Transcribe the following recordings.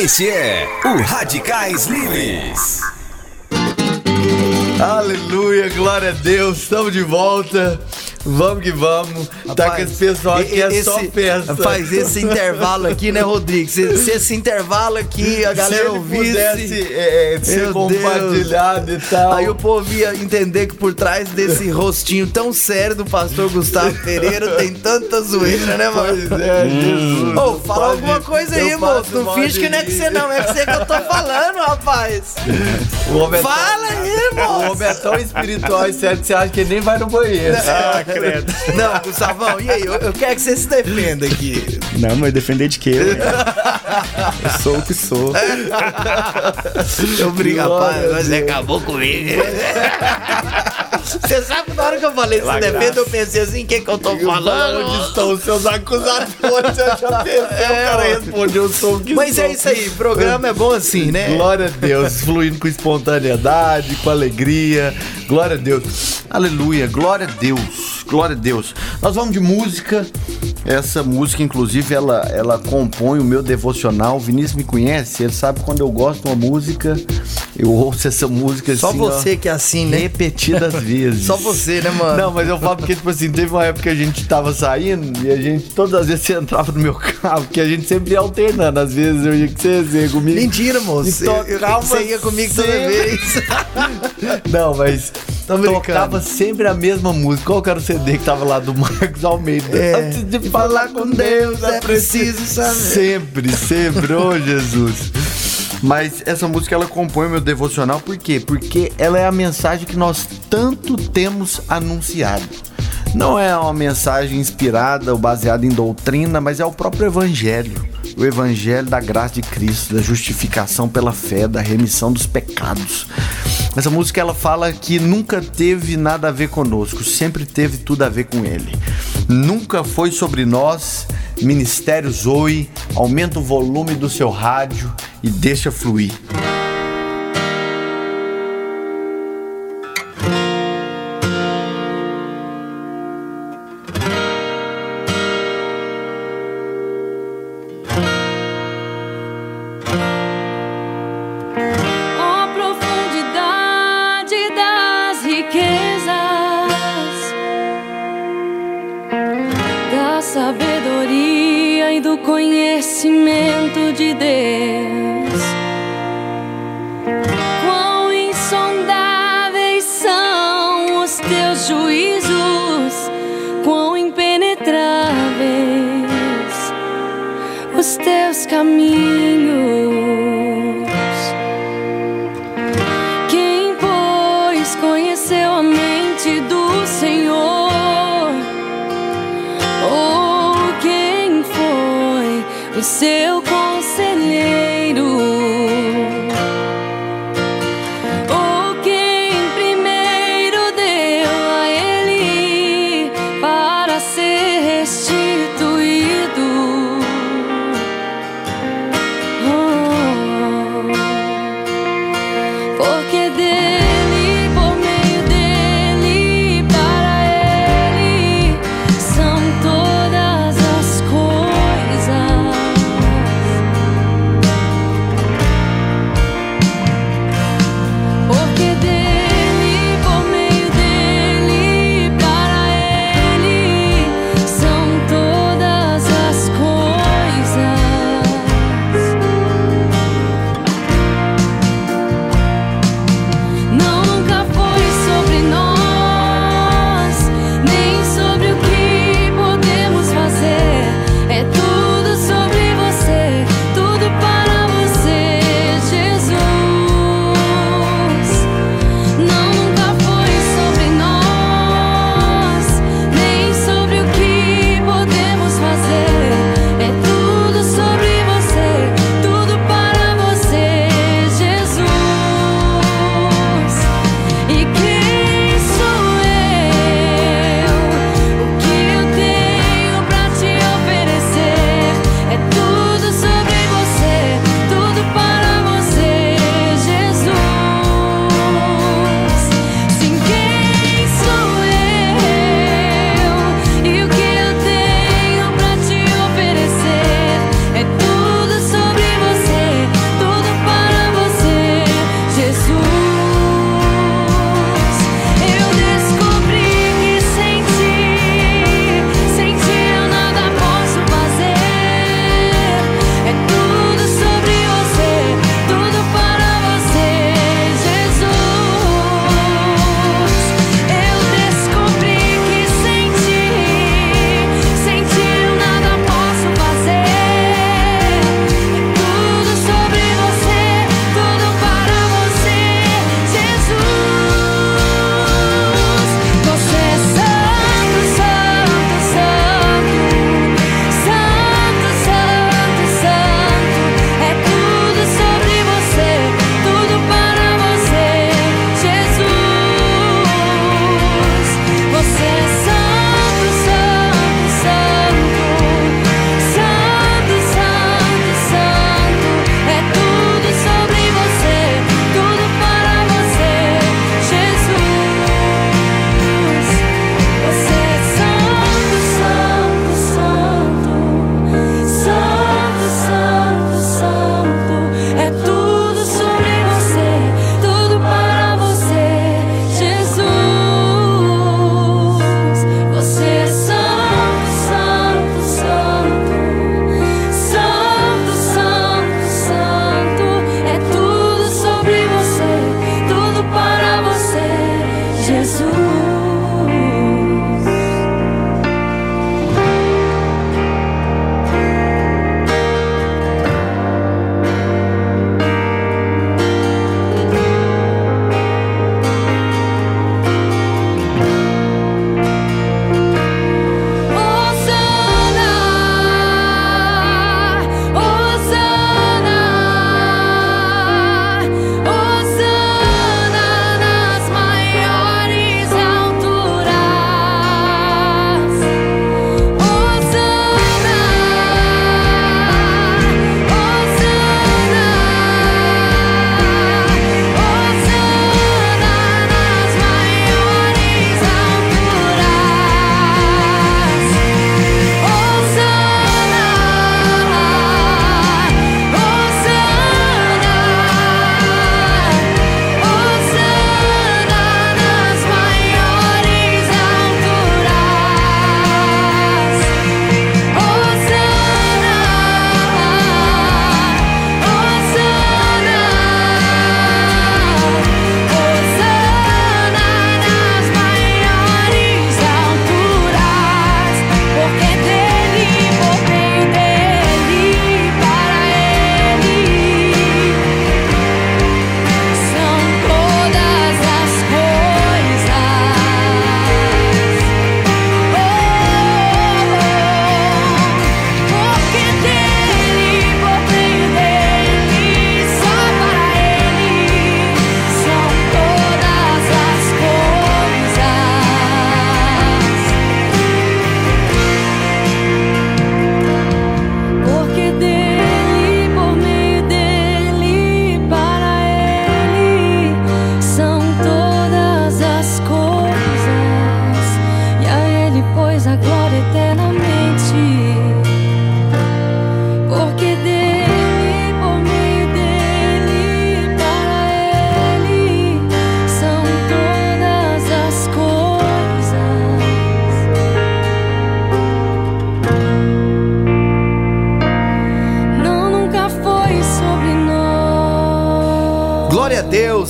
Este é o Radicais Livres. Aleluia, glória a Deus, estamos de volta. Vamos que vamos. tá com esse pessoal aqui, é só festa. Faz esse intervalo aqui, né, Rodrigo? Se, se esse intervalo aqui a galera Se ouvisse. pudesse é, é, ser compartilhado Deus. e tal. Aí o povo ia entender que por trás desse rostinho tão sério do pastor Gustavo Pereira tem tanta zoeira, né, mano? Pois é, Jesus. Ô, fala Pode- alguma coisa aí, moço. Não finge que não é que você não, é que você que eu tô falando, rapaz. O é Fala aí, O moço. homem é tão espiritual e sério que você acha que ele nem vai no banheiro. Ah, credo. Não, Gustavão, e aí? Eu, eu quero que você se defenda aqui. Não, mas defender de quê? ué? eu sou o que sou. Eu Glória rapaz, mas você acabou comigo. Você sabe que na hora que eu falei se defenda, eu pensei assim, o que que eu tô Onde falando? estão os seus acusadores? Eu já pensei, o cara respondeu, eu sou o que Mas sou. é isso aí, programa é bom assim, né? Glória a Deus, fluindo com espontaneidade, com alegria. Glória a Deus. Aleluia, glória a Deus. Glória a Deus. Nós vamos de música. Essa música, inclusive, ela, ela compõe o meu devocional. O Vinícius me conhece, ele sabe quando eu gosto de uma música, eu ouço essa música Só assim, ó, você que é assim, né? repetidas vezes. Só você, né, mano? Não, mas eu falo porque, tipo assim, teve uma época que a gente tava saindo e a gente, todas as vezes você entrava no meu carro, que a gente sempre ia alternando. Às vezes eu ia com você, você ia comigo. Mentira, moço. E Eu- eu- tocava Você ia comigo toda sempre. vez. Não, mas. Tocava sempre a mesma música. Qual que era o CD que tava lá do Marcos Almeida? É. Antes de falar com Deus, é preciso saber. Sempre, sempre, ô Jesus. Mas essa música ela compõe meu devocional, por quê? Porque ela é a mensagem que nós tanto temos anunciado. Não é uma mensagem inspirada ou baseada em doutrina, mas é o próprio Evangelho. O Evangelho da graça de Cristo, da justificação pela fé, da remissão dos pecados. Essa música ela fala que nunca teve nada a ver conosco, sempre teve tudo a ver com Ele. Nunca foi sobre nós. Ministério Zoe, aumenta o volume do seu rádio e deixa fluir. Juízos, quão impenetráveis os teus caminhos.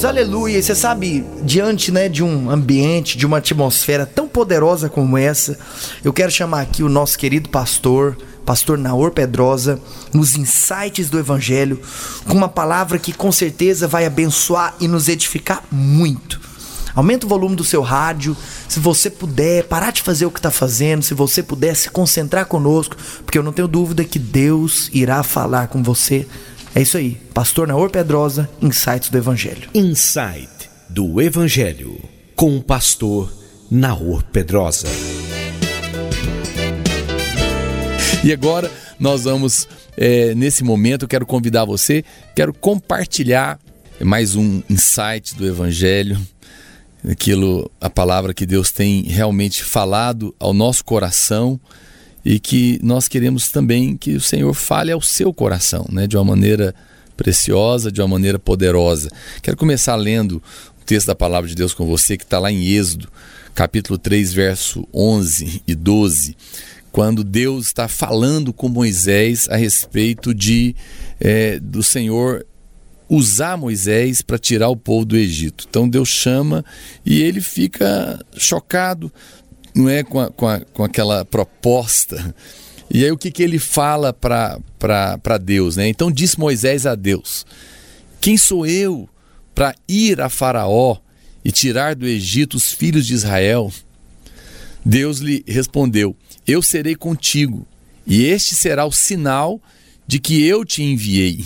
Aleluia. E você sabe, diante né, de um ambiente, de uma atmosfera tão poderosa como essa, eu quero chamar aqui o nosso querido pastor, pastor Naor Pedrosa, nos insights do Evangelho, com uma palavra que com certeza vai abençoar e nos edificar muito. Aumenta o volume do seu rádio, se você puder parar de fazer o que está fazendo, se você puder se concentrar conosco, porque eu não tenho dúvida que Deus irá falar com você. É isso aí, Pastor Naor Pedrosa, Insights do Evangelho. Insight do Evangelho com o pastor Naor Pedrosa. E agora nós vamos, é, nesse momento, eu quero convidar você, quero compartilhar mais um insight do Evangelho, aquilo, a palavra que Deus tem realmente falado ao nosso coração e que nós queremos também que o Senhor fale ao seu coração, né, de uma maneira preciosa, de uma maneira poderosa. Quero começar lendo o texto da palavra de Deus com você que está lá em Êxodo, capítulo 3, verso 11 e 12 quando Deus está falando com Moisés a respeito de é, do Senhor usar Moisés para tirar o povo do Egito. Então Deus chama e ele fica chocado, não é com, a, com, a, com aquela proposta. E aí o que, que ele fala para Deus? Né? Então disse Moisés a Deus: Quem sou eu para ir a Faraó e tirar do Egito os filhos de Israel? Deus lhe respondeu: Eu serei contigo, e este será o sinal de que eu te enviei.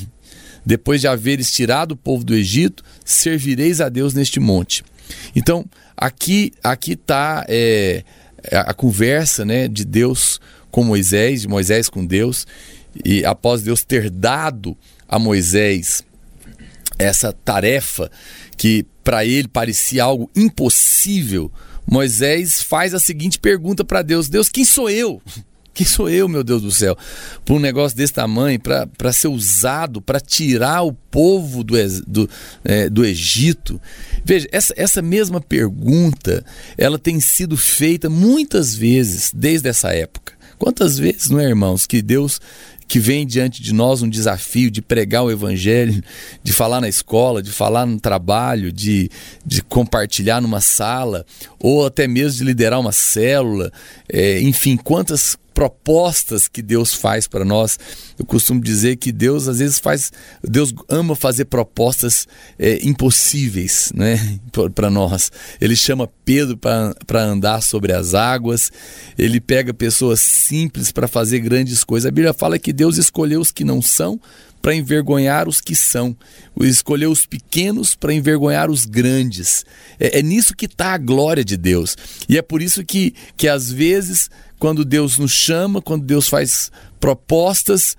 Depois de haveres tirado o povo do Egito, servireis a Deus neste monte. Então, aqui aqui está é, a conversa né, de Deus com Moisés, de Moisés com Deus, e após Deus ter dado a Moisés essa tarefa que para ele parecia algo impossível, Moisés faz a seguinte pergunta para Deus: Deus, quem sou eu? Quem sou eu, meu Deus do céu? Por um negócio desse tamanho, para ser usado para tirar o povo do, do, é, do Egito. Veja, essa, essa mesma pergunta ela tem sido feita muitas vezes desde essa época. Quantas vezes, não é, irmãos, que Deus que vem diante de nós um desafio de pregar o evangelho, de falar na escola, de falar no trabalho, de, de compartilhar numa sala, ou até mesmo de liderar uma célula, é, enfim, quantas propostas que Deus faz para nós. Eu costumo dizer que Deus às vezes faz, Deus ama fazer propostas é, impossíveis, né, para nós. Ele chama Pedro para andar sobre as águas. Ele pega pessoas simples para fazer grandes coisas. A Bíblia fala que Deus escolheu os que não são para envergonhar os que são, escolheu os pequenos para envergonhar os grandes. É, é nisso que está a glória de Deus. E é por isso que, que às vezes quando Deus nos chama, quando Deus faz propostas,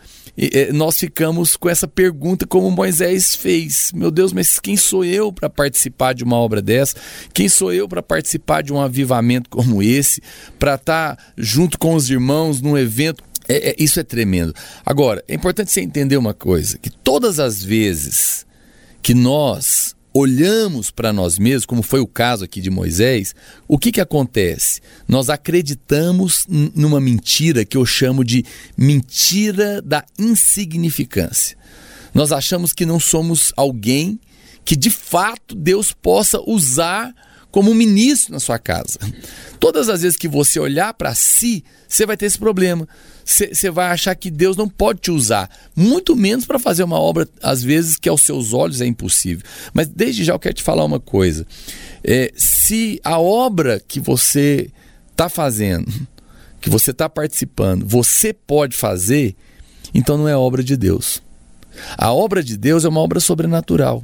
nós ficamos com essa pergunta como Moisés fez: Meu Deus, mas quem sou eu para participar de uma obra dessa? Quem sou eu para participar de um avivamento como esse? Para estar tá junto com os irmãos num evento? É, é, isso é tremendo. Agora, é importante você entender uma coisa: que todas as vezes que nós olhamos para nós mesmos, como foi o caso aqui de Moisés, o que, que acontece? Nós acreditamos numa mentira que eu chamo de mentira da insignificância. Nós achamos que não somos alguém que de fato Deus possa usar como um ministro na sua casa. Todas as vezes que você olhar para si, você vai ter esse problema você vai achar que Deus não pode te usar, muito menos para fazer uma obra, às vezes, que aos seus olhos é impossível. Mas desde já eu quero te falar uma coisa: é, se a obra que você está fazendo, que você está participando, você pode fazer, então não é obra de Deus. A obra de Deus é uma obra sobrenatural.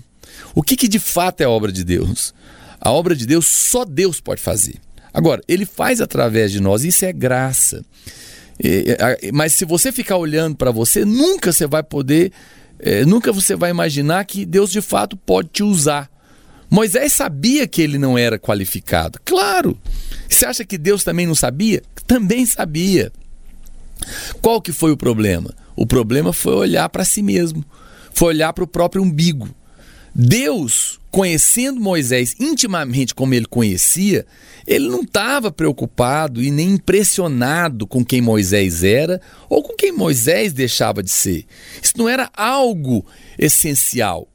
O que, que de fato é obra de Deus? A obra de Deus só Deus pode fazer. Agora, ele faz através de nós, isso é graça. Mas se você ficar olhando para você, nunca você vai poder, é, nunca você vai imaginar que Deus de fato pode te usar. Moisés sabia que ele não era qualificado. Claro. Você acha que Deus também não sabia? Também sabia. Qual que foi o problema? O problema foi olhar para si mesmo, foi olhar para o próprio umbigo. Deus, conhecendo Moisés intimamente como ele conhecia, ele não estava preocupado e nem impressionado com quem Moisés era ou com quem Moisés deixava de ser. Isso não era algo essencial.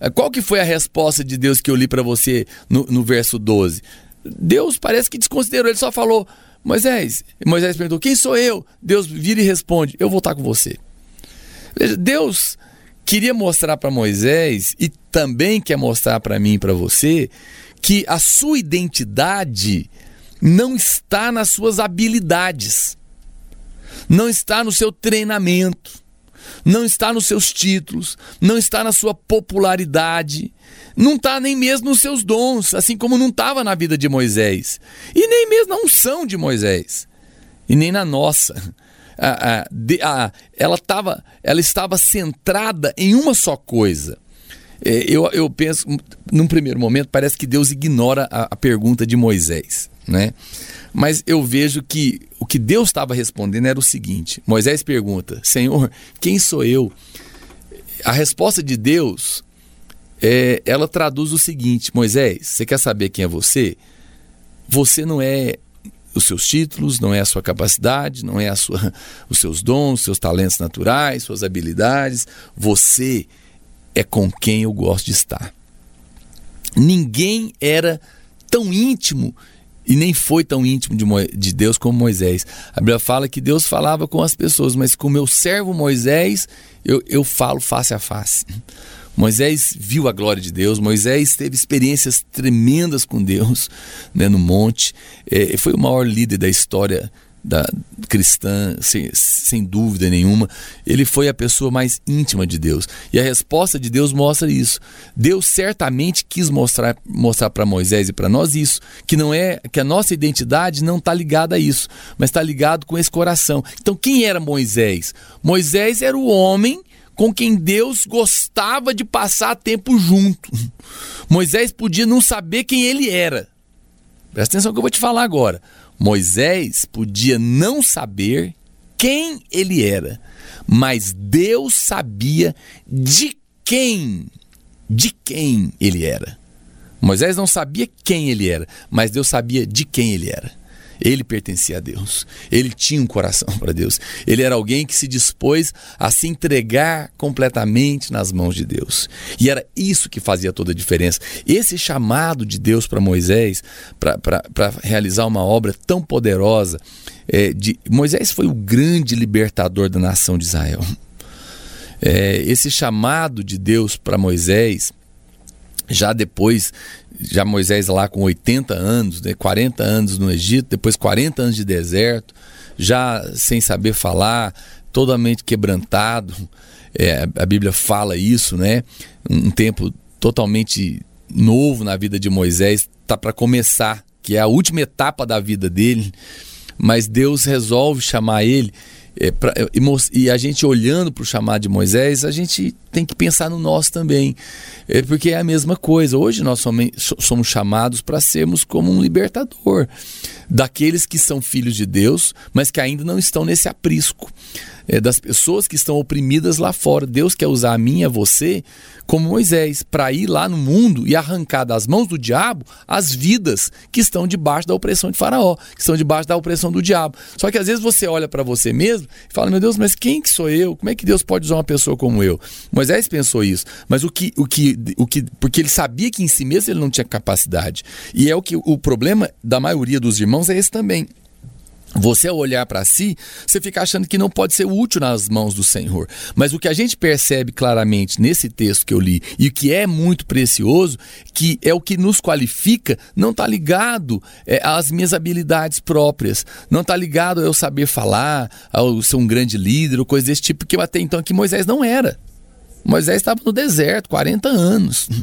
Eh, Qual que foi a resposta de Deus que eu li para você no, no verso 12? Deus parece que desconsiderou, ele só falou, Moisés. Moisés perguntou, quem sou eu? Deus vira e responde, eu vou estar com você. Veja, Deus queria mostrar para Moisés e também quer mostrar para mim e para você que a sua identidade não está nas suas habilidades, não está no seu treinamento, não está nos seus títulos, não está na sua popularidade, não está nem mesmo nos seus dons, assim como não estava na vida de Moisés, e nem mesmo na unção de Moisés, e nem na nossa. A- a- a- ela, tava, ela estava centrada em uma só coisa. É, eu, eu penso, num primeiro momento, parece que Deus ignora a, a pergunta de Moisés, né? Mas eu vejo que o que Deus estava respondendo era o seguinte: Moisés pergunta, Senhor, quem sou eu? A resposta de Deus, é, ela traduz o seguinte: Moisés, você quer saber quem é você? Você não é os seus títulos, não é a sua capacidade, não é a sua, os seus dons, seus talentos naturais, suas habilidades. Você é com quem eu gosto de estar. Ninguém era tão íntimo e nem foi tão íntimo de, Mo- de Deus como Moisés. A Bíblia fala que Deus falava com as pessoas, mas com o meu servo Moisés eu, eu falo face a face. Moisés viu a glória de Deus, Moisés teve experiências tremendas com Deus né, no monte, É, foi o maior líder da história da cristã, sem, sem dúvida nenhuma. Ele foi a pessoa mais íntima de Deus. E a resposta de Deus mostra isso. Deus certamente quis mostrar mostrar para Moisés e para nós isso, que não é que a nossa identidade não está ligada a isso, mas está ligado com esse coração. Então, quem era Moisés? Moisés era o homem com quem Deus gostava de passar tempo junto. Moisés podia não saber quem ele era. Presta atenção que eu vou te falar agora. Moisés podia não saber quem ele era, mas Deus sabia de quem, de quem ele era. Moisés não sabia quem ele era, mas Deus sabia de quem ele era. Ele pertencia a Deus. Ele tinha um coração para Deus. Ele era alguém que se dispôs a se entregar completamente nas mãos de Deus. E era isso que fazia toda a diferença. Esse chamado de Deus para Moisés, para realizar uma obra tão poderosa, é, de, Moisés foi o grande libertador da nação de Israel. É, esse chamado de Deus para Moisés, já depois, já Moisés lá com 80 anos, né, 40 anos no Egito, depois 40 anos de deserto, já sem saber falar, totalmente quebrantado. É, a Bíblia fala isso, né? Um tempo totalmente novo na vida de Moisés, tá para começar, que é a última etapa da vida dele. Mas Deus resolve chamar ele é, pra, e, e, a gente olhando para o chamado de Moisés, a gente tem que pensar no nosso também, é, porque é a mesma coisa. Hoje nós somos, somos chamados para sermos como um libertador daqueles que são filhos de Deus, mas que ainda não estão nesse aprisco. É, das pessoas que estão oprimidas lá fora. Deus quer usar a mim e a você como Moisés, para ir lá no mundo e arrancar das mãos do diabo as vidas que estão debaixo da opressão de Faraó, que estão debaixo da opressão do diabo. Só que às vezes você olha para você mesmo e fala: Meu Deus, mas quem que sou eu? Como é que Deus pode usar uma pessoa como eu? Moisés pensou isso, mas o que, o que, o que, porque ele sabia que em si mesmo ele não tinha capacidade. E é o que o problema da maioria dos irmãos é esse também. Você, ao olhar para si, você fica achando que não pode ser útil nas mãos do Senhor. Mas o que a gente percebe claramente nesse texto que eu li, e o que é muito precioso, que é o que nos qualifica, não está ligado é, às minhas habilidades próprias, não está ligado a eu saber falar, a ser um grande líder, ou coisa desse tipo, porque até então aqui Moisés não era. Moisés estava no deserto, 40 anos.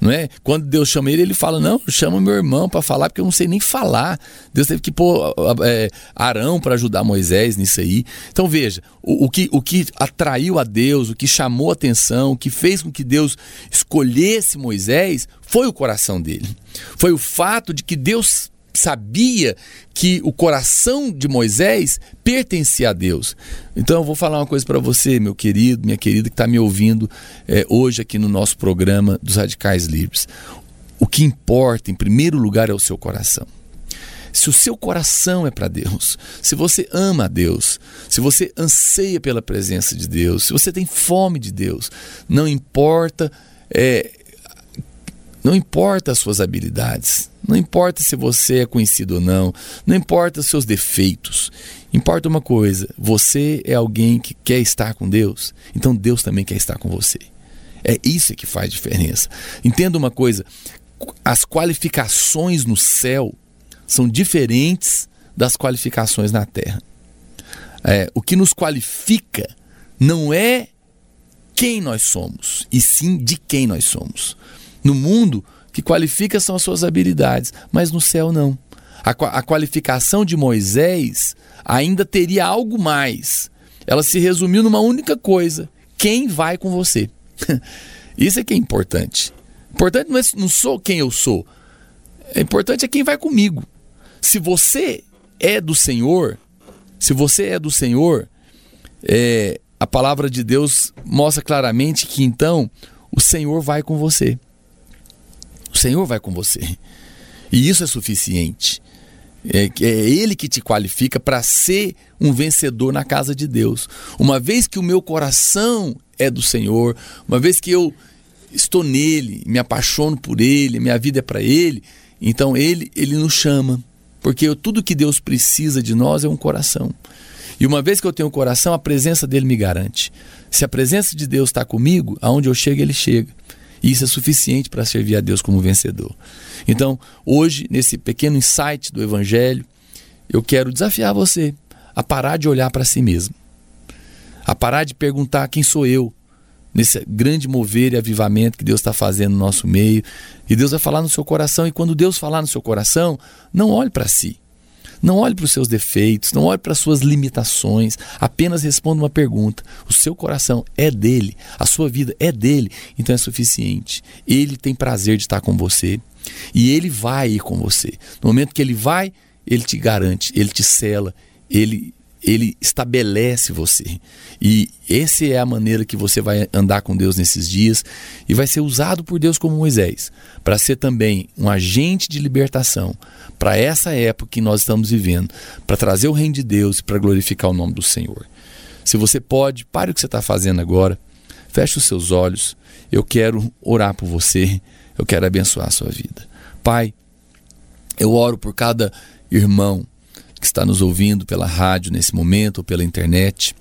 Não é? Quando Deus chama ele, ele fala: Não, chama meu irmão para falar, porque eu não sei nem falar. Deus teve que pôr é, Arão para ajudar Moisés nisso aí. Então veja: o, o, que, o que atraiu a Deus, o que chamou a atenção, o que fez com que Deus escolhesse Moisés foi o coração dele. Foi o fato de que Deus sabia que o coração de Moisés pertencia a Deus. Então eu vou falar uma coisa para você, meu querido, minha querida que está me ouvindo é, hoje aqui no nosso programa dos Radicais Livres. O que importa, em primeiro lugar, é o seu coração. Se o seu coração é para Deus, se você ama a Deus, se você anseia pela presença de Deus, se você tem fome de Deus, não importa é, não importa as suas habilidades, não importa se você é conhecido ou não, não importa os seus defeitos. Importa uma coisa: você é alguém que quer estar com Deus, então Deus também quer estar com você. É isso que faz diferença. Entenda uma coisa: as qualificações no céu são diferentes das qualificações na terra. É, o que nos qualifica não é quem nós somos, e sim de quem nós somos. No mundo, que qualifica são as suas habilidades, mas no céu não. A, a qualificação de Moisés ainda teria algo mais. Ela se resumiu numa única coisa: quem vai com você. Isso é que é importante. Importante não, é, não sou quem eu sou. É importante é quem vai comigo. Se você é do Senhor, se você é do Senhor, é, a palavra de Deus mostra claramente que então o Senhor vai com você. O Senhor vai com você. E isso é suficiente. É, é Ele que te qualifica para ser um vencedor na casa de Deus. Uma vez que o meu coração é do Senhor, uma vez que eu estou nele, me apaixono por Ele, minha vida é para Ele, então Ele, Ele nos chama. Porque tudo que Deus precisa de nós é um coração. E uma vez que eu tenho um coração, a presença dele me garante. Se a presença de Deus está comigo, aonde eu chego, ele chega. E isso é suficiente para servir a Deus como vencedor. Então, hoje, nesse pequeno insight do Evangelho, eu quero desafiar você a parar de olhar para si mesmo, a parar de perguntar quem sou eu, nesse grande mover e avivamento que Deus está fazendo no nosso meio. E Deus vai falar no seu coração, e quando Deus falar no seu coração, não olhe para si. Não olhe para os seus defeitos, não olhe para as suas limitações, apenas responda uma pergunta. O seu coração é dele, a sua vida é dele, então é suficiente. Ele tem prazer de estar com você e ele vai ir com você. No momento que ele vai, ele te garante, ele te cela, ele ele estabelece você. E essa é a maneira que você vai andar com Deus nesses dias e vai ser usado por Deus como Moisés, para ser também um agente de libertação para essa época que nós estamos vivendo, para trazer o reino de Deus e para glorificar o nome do Senhor. Se você pode, pare o que você está fazendo agora, feche os seus olhos. Eu quero orar por você, eu quero abençoar a sua vida. Pai, eu oro por cada irmão que está nos ouvindo pela rádio nesse momento ou pela internet.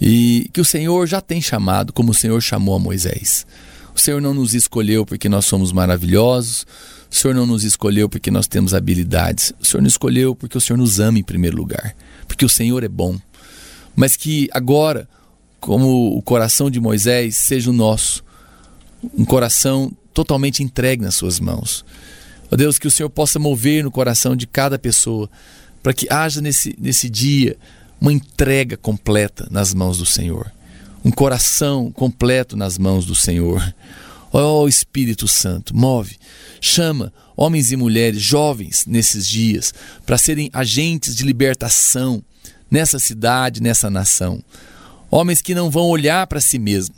E que o Senhor já tem chamado como o Senhor chamou a Moisés. O Senhor não nos escolheu porque nós somos maravilhosos. O Senhor não nos escolheu porque nós temos habilidades. O Senhor nos escolheu porque o Senhor nos ama em primeiro lugar. Porque o Senhor é bom. Mas que agora, como o coração de Moisés, seja o nosso. Um coração totalmente entregue nas suas mãos. Ó Deus, que o Senhor possa mover no coração de cada pessoa para que haja nesse, nesse dia uma entrega completa nas mãos do Senhor, um coração completo nas mãos do Senhor. Ó oh, Espírito Santo, move, chama homens e mulheres jovens nesses dias para serem agentes de libertação nessa cidade, nessa nação. Homens que não vão olhar para si mesmo,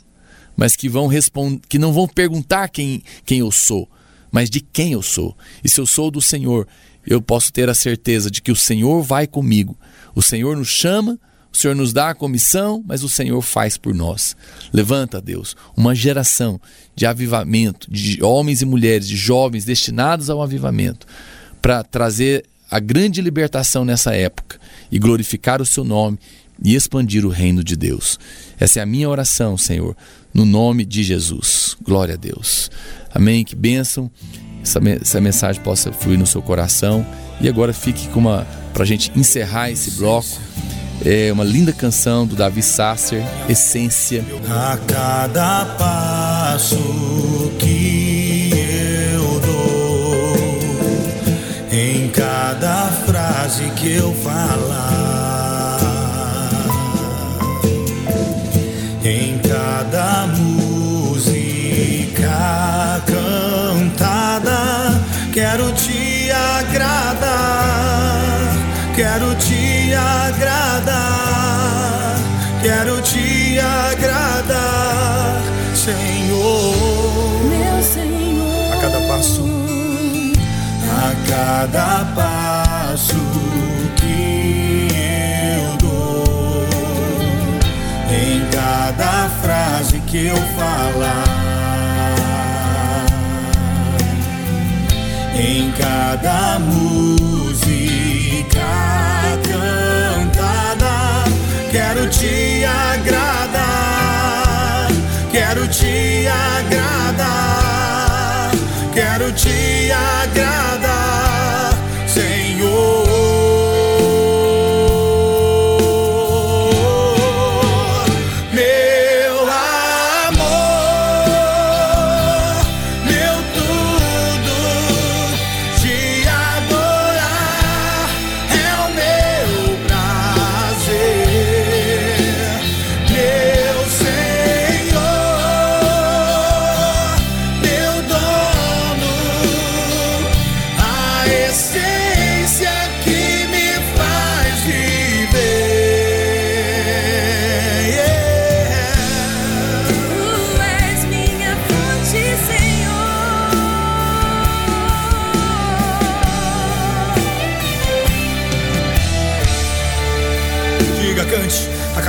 mas que vão responder, que não vão perguntar quem, quem eu sou, mas de quem eu sou. E se eu sou do Senhor, eu posso ter a certeza de que o Senhor vai comigo. O Senhor nos chama, o Senhor nos dá a comissão, mas o Senhor faz por nós. Levanta, Deus, uma geração de avivamento, de homens e mulheres, de jovens destinados ao avivamento, para trazer a grande libertação nessa época e glorificar o seu nome e expandir o reino de Deus. Essa é a minha oração, Senhor, no nome de Jesus. Glória a Deus. Amém. Que bênção essa, essa mensagem possa fluir no seu coração. E agora fique com uma. Para a gente encerrar esse bloco, é uma linda canção do Davi Sasser, Essência. A cada passo que eu dou, em cada frase que eu falar, em cada música quero te agradar, quero te agradar, quero te agradar, Senhor. Meu Senhor. A cada passo, a cada passo que eu dou, em cada frase que eu falar em cada música.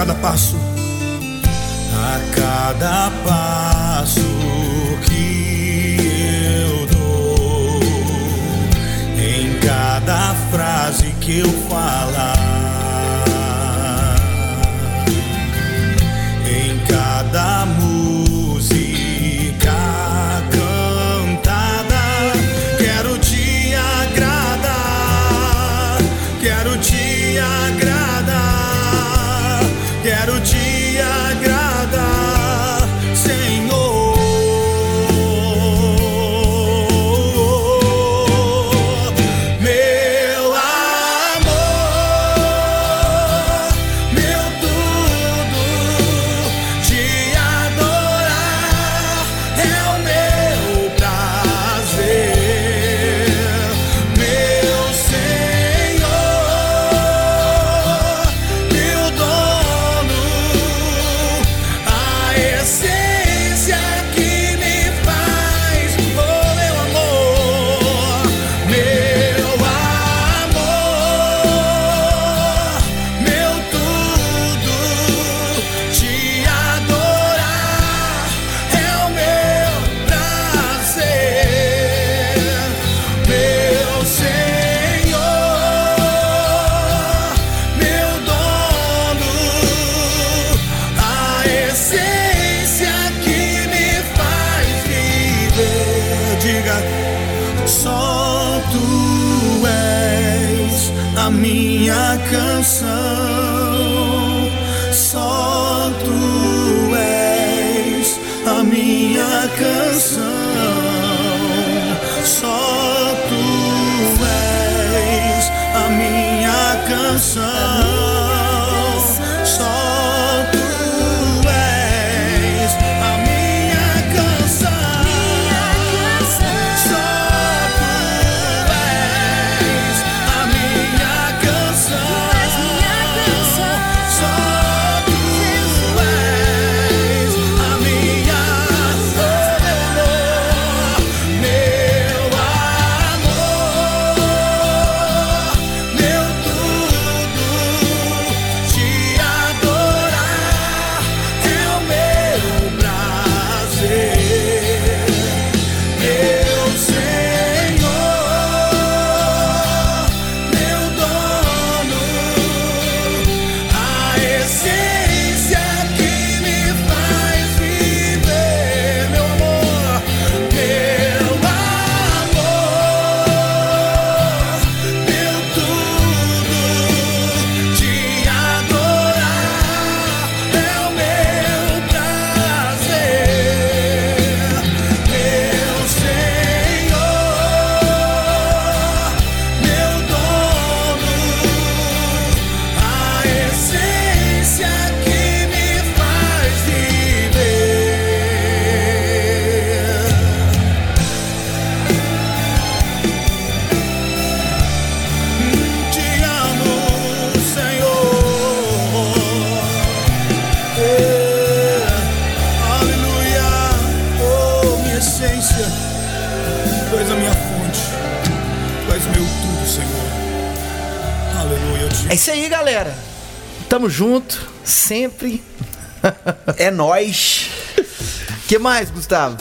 cada passo. A cada passo que eu dou, em cada frase que eu falar. canção. Só tu és a minha canção. É isso aí, galera. Tamo junto, sempre. É nós. que mais, Gustavo?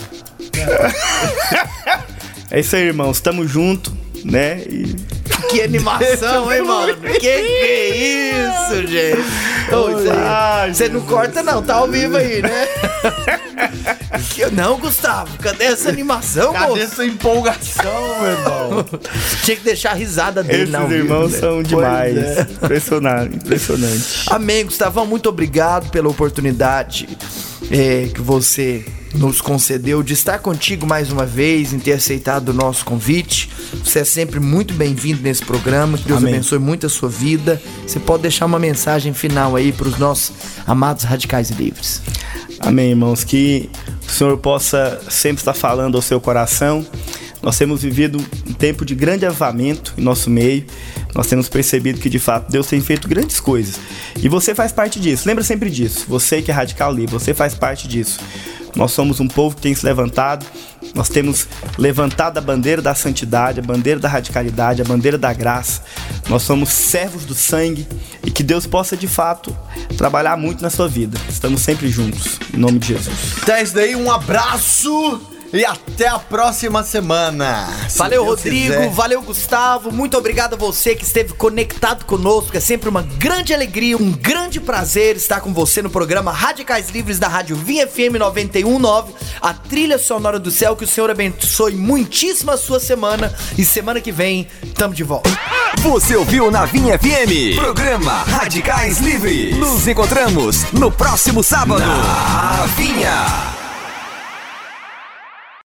é isso aí, irmãos. Tamo junto, né? E... Que animação, hein, mano? que, que é isso, gente? Você não corta, não. Tá ao vivo aí, né? Não, Gustavo, cadê essa animação, Cadê moço? essa empolgação, meu irmão? Tinha que deixar a risada dele, esses não. viu, irmãos né? são demais. Impressionante, impressionante. Amém, Gustavão. Muito obrigado pela oportunidade é, que você nos concedeu de estar contigo mais uma vez, em ter aceitado o nosso convite. Você é sempre muito bem-vindo nesse programa. Que Deus Amém. abençoe muito a sua vida. Você pode deixar uma mensagem final aí para os nossos amados radicais e livres. Amém, irmãos. Que o Senhor possa sempre estar falando ao seu coração. Nós temos vivido um tempo de grande avamento em nosso meio. Nós temos percebido que, de fato, Deus tem feito grandes coisas. E você faz parte disso. Lembra sempre disso. Você que é radical livre, você faz parte disso. Nós somos um povo que tem se levantado. Nós temos levantado a bandeira da santidade, a bandeira da radicalidade, a bandeira da graça. Nós somos servos do sangue e que Deus possa de fato trabalhar muito na sua vida. Estamos sempre juntos, em nome de Jesus. Então isso daí, um abraço e até a próxima semana. Se Valeu, Deus Rodrigo. quiser. Valeu, Gustavo. Muito obrigado a você que esteve conectado conosco. É sempre uma grande alegria, um grande prazer estar com você no programa Radicais Livres da Rádio Vinha FM 919, a trilha sonora do céu. Que o Senhor abençoe muitíssimo a sua semana. E semana que vem, tamo de volta. Você ouviu na Vinha FM? Programa Radicais Livres. Nos encontramos no próximo sábado. Na Vinha.